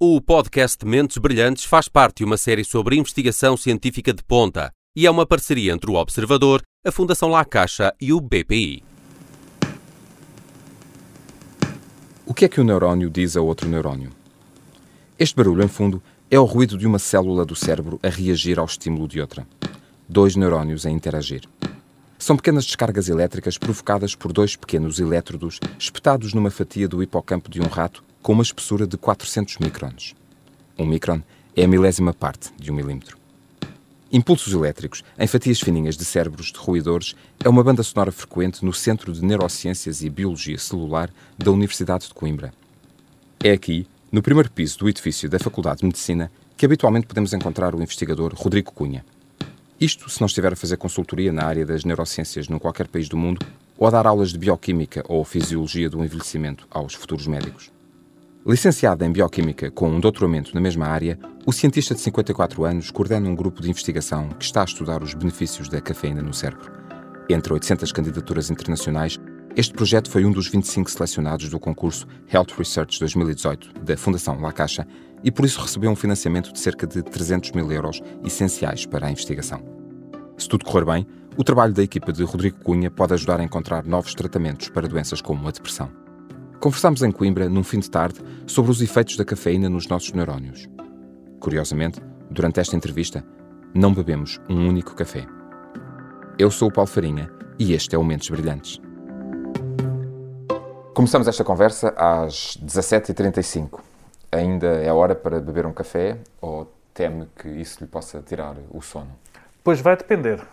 O podcast Mentes Brilhantes faz parte de uma série sobre investigação científica de ponta e é uma parceria entre o Observador, a Fundação La Caixa e o BPI. O que é que o neurónio diz a outro neurónio? Este barulho, em fundo, é o ruído de uma célula do cérebro a reagir ao estímulo de outra. Dois neurónios a interagir. São pequenas descargas elétricas provocadas por dois pequenos elétrodos espetados numa fatia do hipocampo de um rato com uma espessura de 400 microns. Um micron é a milésima parte de um milímetro. Impulsos elétricos em fatias fininhas de cérebros de roedores é uma banda sonora frequente no Centro de Neurociências e Biologia Celular da Universidade de Coimbra. É aqui, no primeiro piso do edifício da Faculdade de Medicina, que habitualmente podemos encontrar o investigador Rodrigo Cunha. Isto se não estiver a fazer consultoria na área das neurociências num qualquer país do mundo ou a dar aulas de bioquímica ou fisiologia do envelhecimento aos futuros médicos. Licenciado em Bioquímica com um doutoramento na mesma área, o cientista de 54 anos coordena um grupo de investigação que está a estudar os benefícios da cafeína no cérebro. Entre 800 candidaturas internacionais, este projeto foi um dos 25 selecionados do concurso Health Research 2018 da Fundação La Caixa e por isso recebeu um financiamento de cerca de 300 mil euros essenciais para a investigação. Se tudo correr bem, o trabalho da equipa de Rodrigo Cunha pode ajudar a encontrar novos tratamentos para doenças como a depressão. Conversámos em Coimbra, num fim de tarde, sobre os efeitos da cafeína nos nossos neurónios. Curiosamente, durante esta entrevista, não bebemos um único café. Eu sou o Paulo Farinha e este é o Mentes Brilhantes. Começamos esta conversa às 17h35. Ainda é hora para beber um café ou teme que isso lhe possa tirar o sono? Pois vai depender.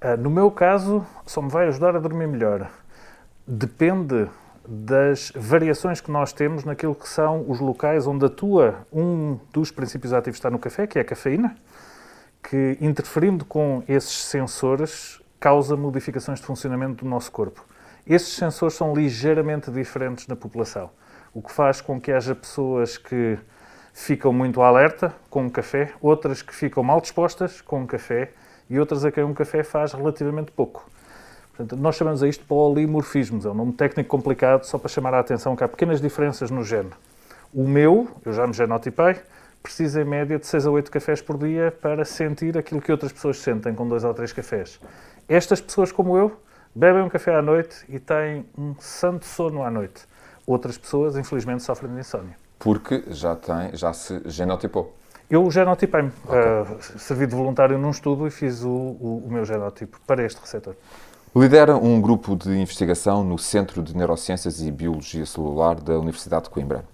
Ah, no meu caso, só me vai ajudar a dormir melhor. Depende das variações que nós temos naquilo que são os locais onde atua um dos princípios ativos que está no café, que é a cafeína, que interferindo com esses sensores causa modificações de funcionamento do nosso corpo. Esses sensores são ligeiramente diferentes na população, o que faz com que haja pessoas que ficam muito alerta com o café, outras que ficam mal dispostas com o café e outras a quem um café faz relativamente pouco. Portanto, nós chamamos a isto polimorfismos, é um nome técnico complicado só para chamar a atenção que há pequenas diferenças no gene. O meu, eu já me genotipei, precisa em média de 6 a 8 cafés por dia para sentir aquilo que outras pessoas sentem com 2 ou 3 cafés. Estas pessoas, como eu, bebem um café à noite e têm um santo sono à noite. Outras pessoas, infelizmente, sofrem de insónia. Porque já, tem, já se genotipou. Eu genotipei-me. Okay. Uh, servi de voluntário num estudo e fiz o, o, o meu genótipo para este receptor. Lidera um grupo de investigação no Centro de Neurociências e Biologia Celular da Universidade de Coimbra.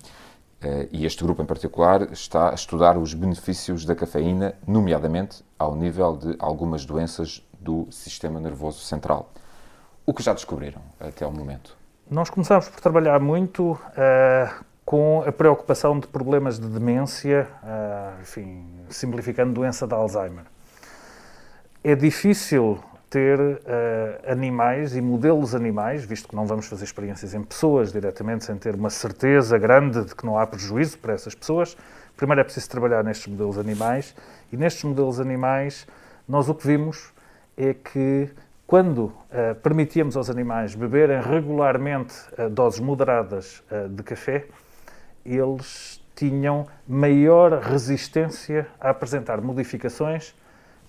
Eh, e este grupo em particular está a estudar os benefícios da cafeína, nomeadamente ao nível de algumas doenças do sistema nervoso central. O que já descobriram até ao momento? Nós começámos por trabalhar muito uh, com a preocupação de problemas de demência, uh, enfim, simplificando doença de Alzheimer. É difícil ter uh, animais e modelos animais, visto que não vamos fazer experiências em pessoas diretamente, sem ter uma certeza grande de que não há prejuízo para essas pessoas. Primeiro é preciso trabalhar nestes modelos animais e nestes modelos animais nós o que vimos é que quando uh, permitíamos aos animais beberem regularmente uh, doses moderadas de café, eles tinham maior resistência a apresentar modificações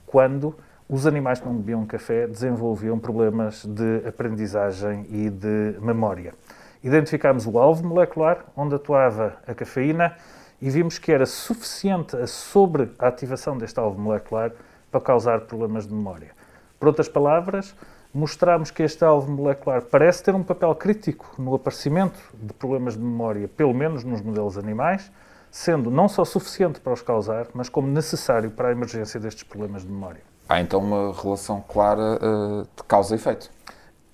quando os animais que não bebiam café desenvolviam problemas de aprendizagem e de memória. Identificámos o alvo molecular onde atuava a cafeína e vimos que era suficiente a sobreativação deste alvo molecular para causar problemas de memória. Por outras palavras, mostramos que este alvo molecular parece ter um papel crítico no aparecimento de problemas de memória, pelo menos nos modelos animais, sendo não só suficiente para os causar, mas como necessário para a emergência destes problemas de memória. Há então uma relação clara uh, de causa e efeito.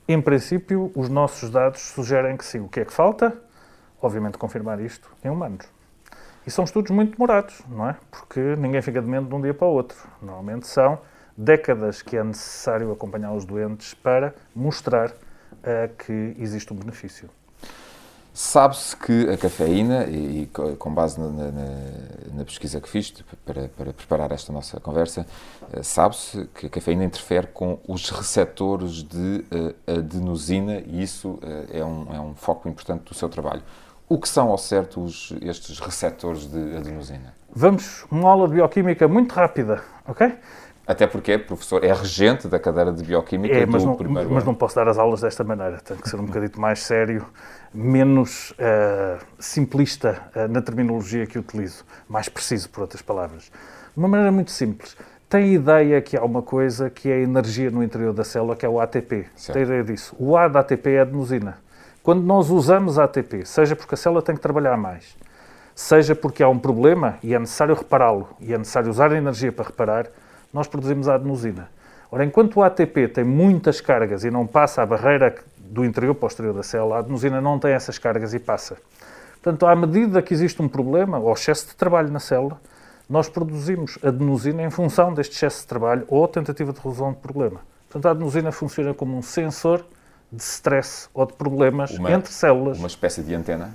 Em princípio, os nossos dados sugerem que sim. O que é que falta? Obviamente, confirmar isto em humanos. E são estudos muito demorados, não é? Porque ninguém fica demente de um dia para o outro. Normalmente são décadas que é necessário acompanhar os doentes para mostrar uh, que existe um benefício. Sabe-se que a cafeína, e, com base na, na, na pesquisa que fiz para, para, preparar esta nossa conversa, eh, sabe-se que a cafeína interfere com os receptores de uh, adenosina e isso uh, é, um, é um foco importante do seu trabalho. O que são, ao certo, os, estes receptores de adenosina? Vamos, uma aula de bioquímica muito rápida, ok? Até porque, professor, é regente da cadeira de Bioquímica é, do mas não, primeiro Mas ano. não posso dar as aulas desta maneira. Tem que ser um bocadinho mais sério, menos uh, simplista uh, na terminologia que utilizo. Mais preciso, por outras palavras. De uma maneira muito simples. Tem ideia que há uma coisa que é a energia no interior da célula, que é o ATP. Certo. Tem ideia disso. O A da ATP é a adenosina. Quando nós usamos ATP, seja porque a célula tem que trabalhar mais, seja porque há um problema e é necessário repará-lo, e é necessário usar a energia para reparar, nós produzimos a adenosina. Ora, enquanto o ATP tem muitas cargas e não passa a barreira do interior para o exterior da célula, a adenosina não tem essas cargas e passa. Portanto, à medida que existe um problema ou excesso de trabalho na célula, nós produzimos adenosina em função deste excesso de trabalho ou tentativa de resolução de problema. Portanto, a adenosina funciona como um sensor de stress ou de problemas uma, entre células. Uma espécie de antena?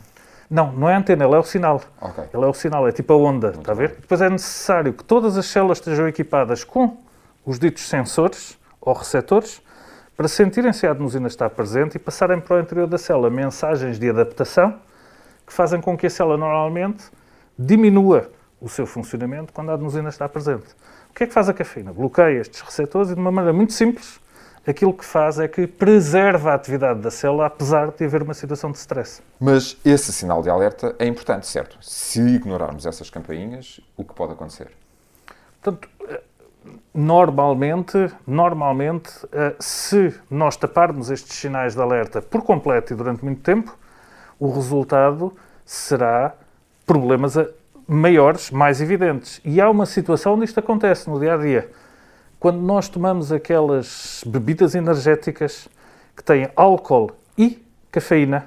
Não, não é a antena, ela é o sinal. Okay. Ela é o sinal, é tipo a onda, Muito está a ver? Bem. Depois é necessário que todas as células estejam equipadas com os ditos sensores ou receptores para sentirem se a adenosina está presente e passarem para o interior da célula mensagens de adaptação que fazem com que a célula normalmente diminua o seu funcionamento quando a adenosina está presente. O que é que faz a cafeína? Bloqueia estes receptores e de uma maneira muito simples aquilo que faz é que preserva a atividade da célula, apesar de haver uma situação de stress. Mas esse sinal de alerta é importante, certo? Se ignorarmos essas campainhas, o que pode acontecer? Portanto, normalmente, normalmente, eh, se nós taparmos estes sinais de alerta por completo e durante muito tempo, o resultado será problemas eh, maiores, mais evidentes. E há uma situação onde isto acontece no dia a dia quando nós tomamos aquelas bebidas energéticas que têm álcool e cafeína,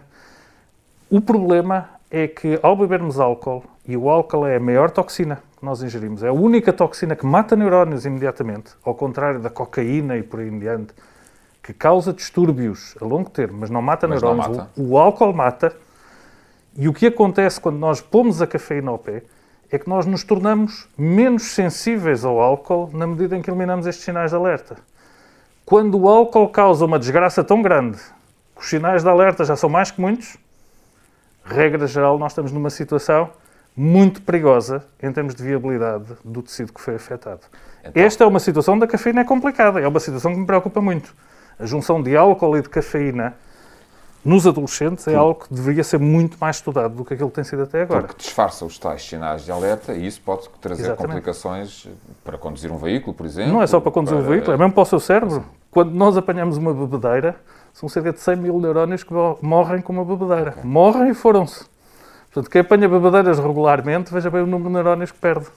o problema é que ao bebermos álcool, e o álcool é a maior toxina que nós ingerimos, é a única toxina que mata neurónios imediatamente, ao contrário da cocaína e por aí em diante, que causa distúrbios a longo termo, mas não mata mas neurónios. Não mata. O, o álcool mata. E o que acontece quando nós pomos a cafeína ao pé é que nós nos tornamos menos sensíveis ao álcool na medida em que eliminamos estes sinais de alerta. Quando o álcool causa uma desgraça tão grande que os sinais de alerta já são mais que muitos, regra geral, nós estamos numa situação muito perigosa em termos de viabilidade do tecido que foi afetado. Então, Esta é uma situação da cafeína é complicada, é uma situação que me preocupa muito. A junção de álcool e de cafeína nos adolescentes é algo que deveria ser muito mais estudado do que aquilo que tem sido até agora. Porque disfarça os tais sinais de alerta e isso pode trazer Exatamente. complicações para conduzir um veículo, por exemplo. Não é só para conduzir para... um veículo, é mesmo para o seu cérebro. Quando nós apanhamos uma bebedeira, são cerca de 100 mil neurónios que morrem com uma bebedeira. Okay. Morrem e foram-se. Portanto, quem apanha bebedeiras regularmente, veja bem o número de neurónios que perde.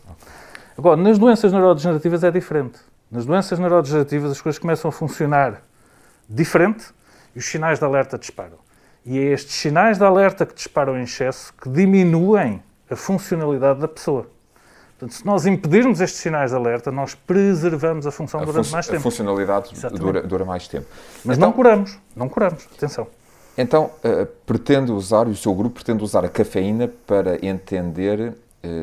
Agora, nas doenças neurodegenerativas é diferente. Nas doenças neurodegenerativas as coisas começam a funcionar diferente e os sinais de alerta disparam. E é estes sinais de alerta que disparam em excesso que diminuem a funcionalidade da pessoa. Portanto, se nós impedirmos estes sinais de alerta, nós preservamos a função a durante mais tempo. A funcionalidade dura, dura, mais tempo. Mas então, não curamos, não curamos, atenção. Então, uh, pretende usar, e o seu grupo pretende usar a cafeína para entender, uh,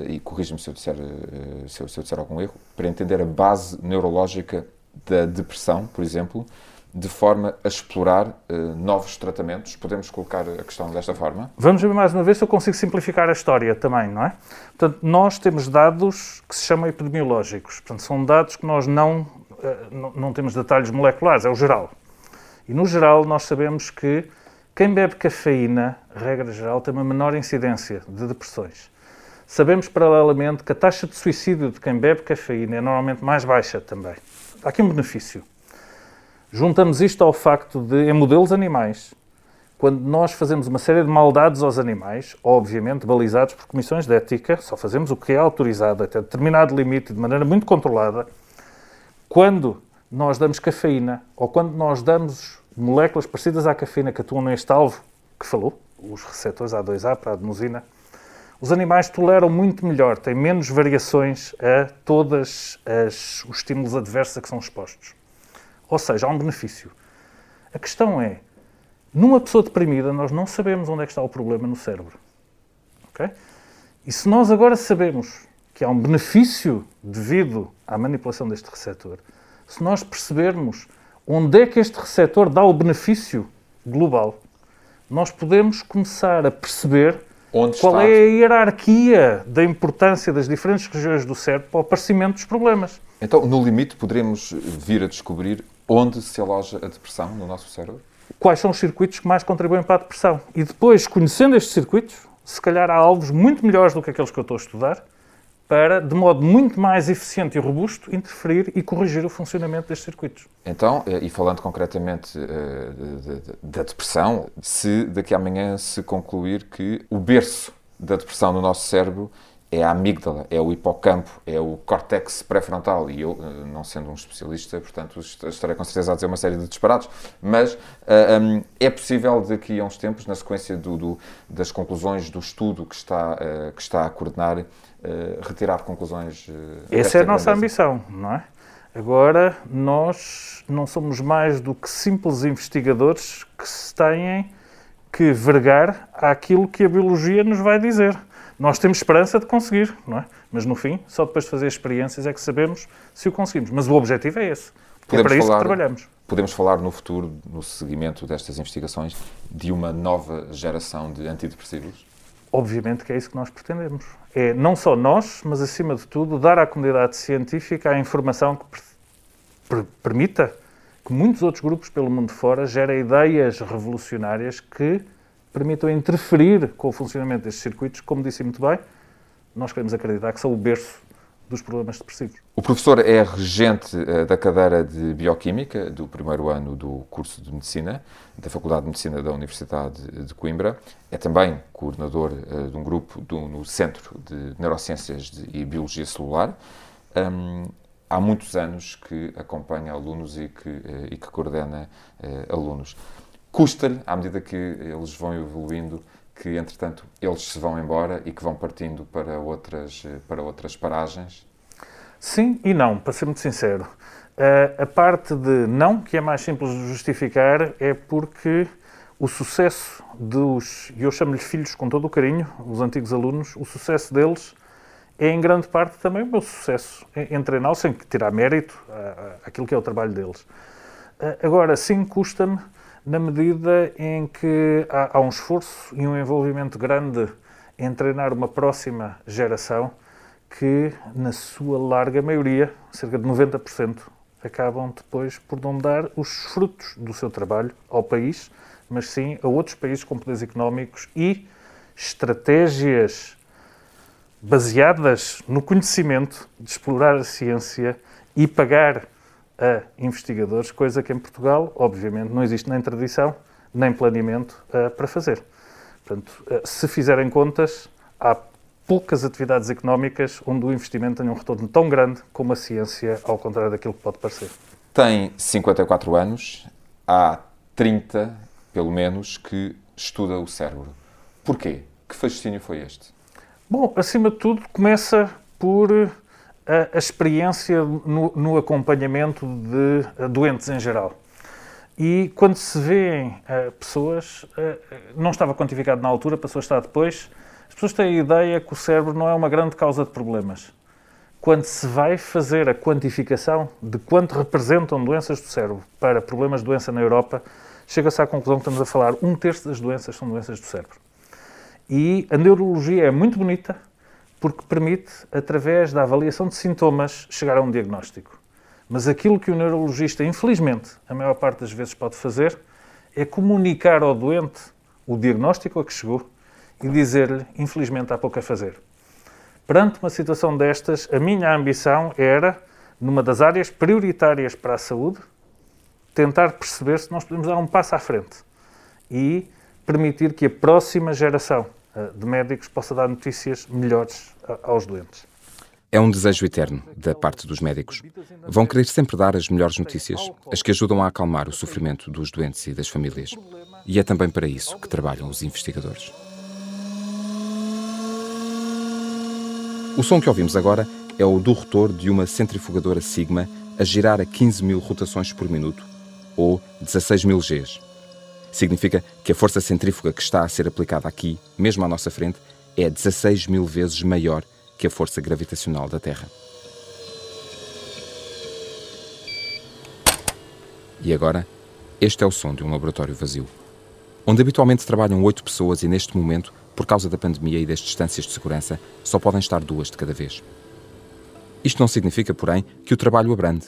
e corrija-me se, eu disser, uh, se, eu, se eu disser algum erro, para entender a base neurológica da depressão, por exemplo, de forma a explorar uh, novos tratamentos? Podemos colocar a questão desta forma? Vamos ver mais uma vez se eu consigo simplificar a história também, não é? Portanto, nós temos dados que se chamam epidemiológicos. Portanto, são dados que nós não, uh, não, temos detalhes moleculares, é o geral. E no geral nós sabemos que quem bebe cafeína, regra geral, tem uma menor incidência de depressões. Sabemos paralelamente que a taxa de suicídio de quem bebe cafeína é normalmente mais baixa também. Há aqui um benefício. Juntamos isto ao facto de, em modelos animais, quando nós fazemos uma série de maldades aos animais, obviamente balizados por comissões de ética, só fazemos o que é autorizado até determinado limite, de maneira muito controlada, quando nós damos cafeína ou quando nós damos moléculas parecidas à cafeína que atuam neste alvo que falou, os receptores A2A para a adenosina, os animais toleram muito melhor, têm menos variações a todos os estímulos adversos a que são expostos. Ou seja, há um benefício. A questão é, numa pessoa deprimida, nós não sabemos onde é que está o problema no cérebro. Okay? E se nós agora sabemos que há um benefício devido à manipulação deste receptor, se nós percebermos onde é que este receptor dá o benefício global, nós podemos começar a perceber Onde qual está... é a hierarquia da importância das diferentes regiões do cérebro para o aparecimento dos problemas. Então, no limite, poderemos vir a descobrir onde se aloja a depressão no nosso cérebro? Quais são os circuitos que mais contribuem para a depressão? E depois, conhecendo estes circuitos, se calhar há alvos muito melhores do que aqueles que eu estou a estudar, para, de modo muito mais eficiente e robusto, interferir e corrigir o funcionamento destes circuitos. Então, eh, e falando concretamente de, da depressão, se daqui a amanhã se concluir que o berço da depressão no nosso cérebro é a amígdala, é o hipocampo, é o córtex pré-frontal. E eu, eh, não sendo um especialista, portanto, estarei com certeza a dizer uma série de disparados, mas uh, um, é possível daqui a uns tempos, na sequência do, do, das conclusões do estudo que está, uh, que está a coordenar, uh, retirar conclusões. Essa é a nossa ambição, não é? Agora, nós não somos mais do que simples investigadores que se têm que vergar àquilo que a biologia nos vai dizer. Nós temos esperança de conseguir, não é? Mas no fim, só depois de fazer experiências é que sabemos se o conseguimos. Mas o objetivo é esse. Podemos é para isso falar, que trabalhamos. Podemos falar no futuro, no seguimento destas investigações, de uma nova geração de antidepressivos? Obviamente que é isso que nós pretendemos. É não só nós, mas acima de tudo, dar à comunidade científica a informação que per permita que muitos outros grupos pelo mundo fora gerem ideias revolucionárias que permitam interferir com o funcionamento destes circuitos, como disse muito bem, nós queremos acreditar que são o berço dos problemas depressivos. O professor é regente uh, da cadeira de Bioquímica do primeiro ano do curso de Medicina da Faculdade de Medicina da Universidade de Coimbra. É também coordenador uh, de um grupo do, no Centro de Neurociências e Biologia Celular. Um, há muitos anos que acompanha alunos e que, uh, e que coordena alunos. Custa-lhe, à medida que eles vão evoluindo, que entretanto eles se vão embora e que vão partindo para outras, para outras paragens? Sim e não, para ser muito sincero. Uh, a parte de não, que é mais simples de justificar, é porque o sucesso dos, e eu chamo-lhe filhos com todo o carinho, os antigos alunos, o sucesso deles é em grande parte também o meu sucesso em, treiná-los, sem tirar mérito àquilo que é o trabalho deles. Uh, agora, sim, custa-me na medida em que há, há, um esforço e um envolvimento grande em treinar uma próxima geração que, na sua larga maioria, cerca de 90%, acabam depois por não dar os frutos do seu trabalho ao país, mas sim a outros países com poderes económicos e estratégias baseadas no conhecimento de explorar a ciência e pagar a investigadores, coisa que em Portugal, obviamente, não existe nem tradição, nem planeamento uh, para fazer. Portanto, uh, se fizerem contas, há poucas atividades económicas onde o investimento tenha um retorno tão grande como a ciência, ao contrário daquilo que pode parecer. Tem 54 anos, há 30, pelo menos, que estuda o cérebro. Porquê? Que fascínio foi este? Bom, acima de tudo, começa por a, a experiência no, no, acompanhamento de eh, doentes em geral. E quando se vêem uh, pessoas, uh, não estava quantificado na altura, passou a estar depois, as pessoas têm a ideia que o cérebro não é uma grande causa de problemas. Quando se vai fazer a quantificação de quanto representam doenças do cérebro para problemas de doença na Europa, chega-se à conclusão que estamos a falar um terço das doenças são doenças do cérebro. E a neurologia é muito bonita, porque permite, através da avaliação de sintomas, chegar a um diagnóstico. Mas aquilo que o neurologista, infelizmente, a maior parte das vezes pode fazer é comunicar ao doente o diagnóstico a que chegou e dizer-lhe, infelizmente, há pouco a fazer. Perante uma situação destas, a minha ambição era, numa das áreas prioritárias para a saúde, tentar perceber se nós podemos dar um passo à frente e permitir que a próxima geração de médicos possa dar notícias melhores aos doentes. É um desejo eterno da parte dos médicos. Vão querer sempre dar as melhores notícias, as que ajudam a acalmar o sofrimento dos doentes e das famílias. E é também para isso que trabalham os investigadores. O som que ouvimos agora é o do rotor de uma centrifugadora Sigma a girar a 15 mil rotações por minuto, ou 16 mil Gs. Significa que a força centrífuga que está a ser aplicada aqui, mesmo à nossa frente, é 16 mil vezes maior que a força gravitacional da Terra. E agora, este é o som de um laboratório vazio, onde habitualmente trabalham oito pessoas e neste momento por causa da pandemia e das distâncias de segurança, só podem estar duas de cada vez. Isto não significa, porém, que o trabalho abrande.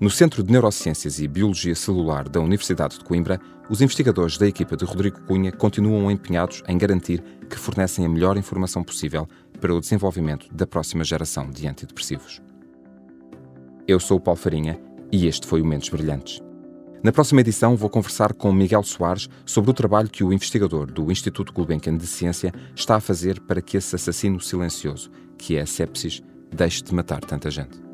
No Centro de Neurociências e Biologia Celular da Universidade de Coimbra, os investigadores da equipa de Rodrigo Cunha continuam empenhados em garantir que fornecem a melhor informação possível para o desenvolvimento da próxima geração de antidepressivos. Eu sou o Paulo Farinha e este foi o Mentes Brilhantes. Na próxima edição vou conversar com Miguel Soares sobre o trabalho que o investigador do Instituto Gulbenkian de Ciência está a fazer para que esse assassino silencioso, que é a sepsis, deixe de matar tanta gente.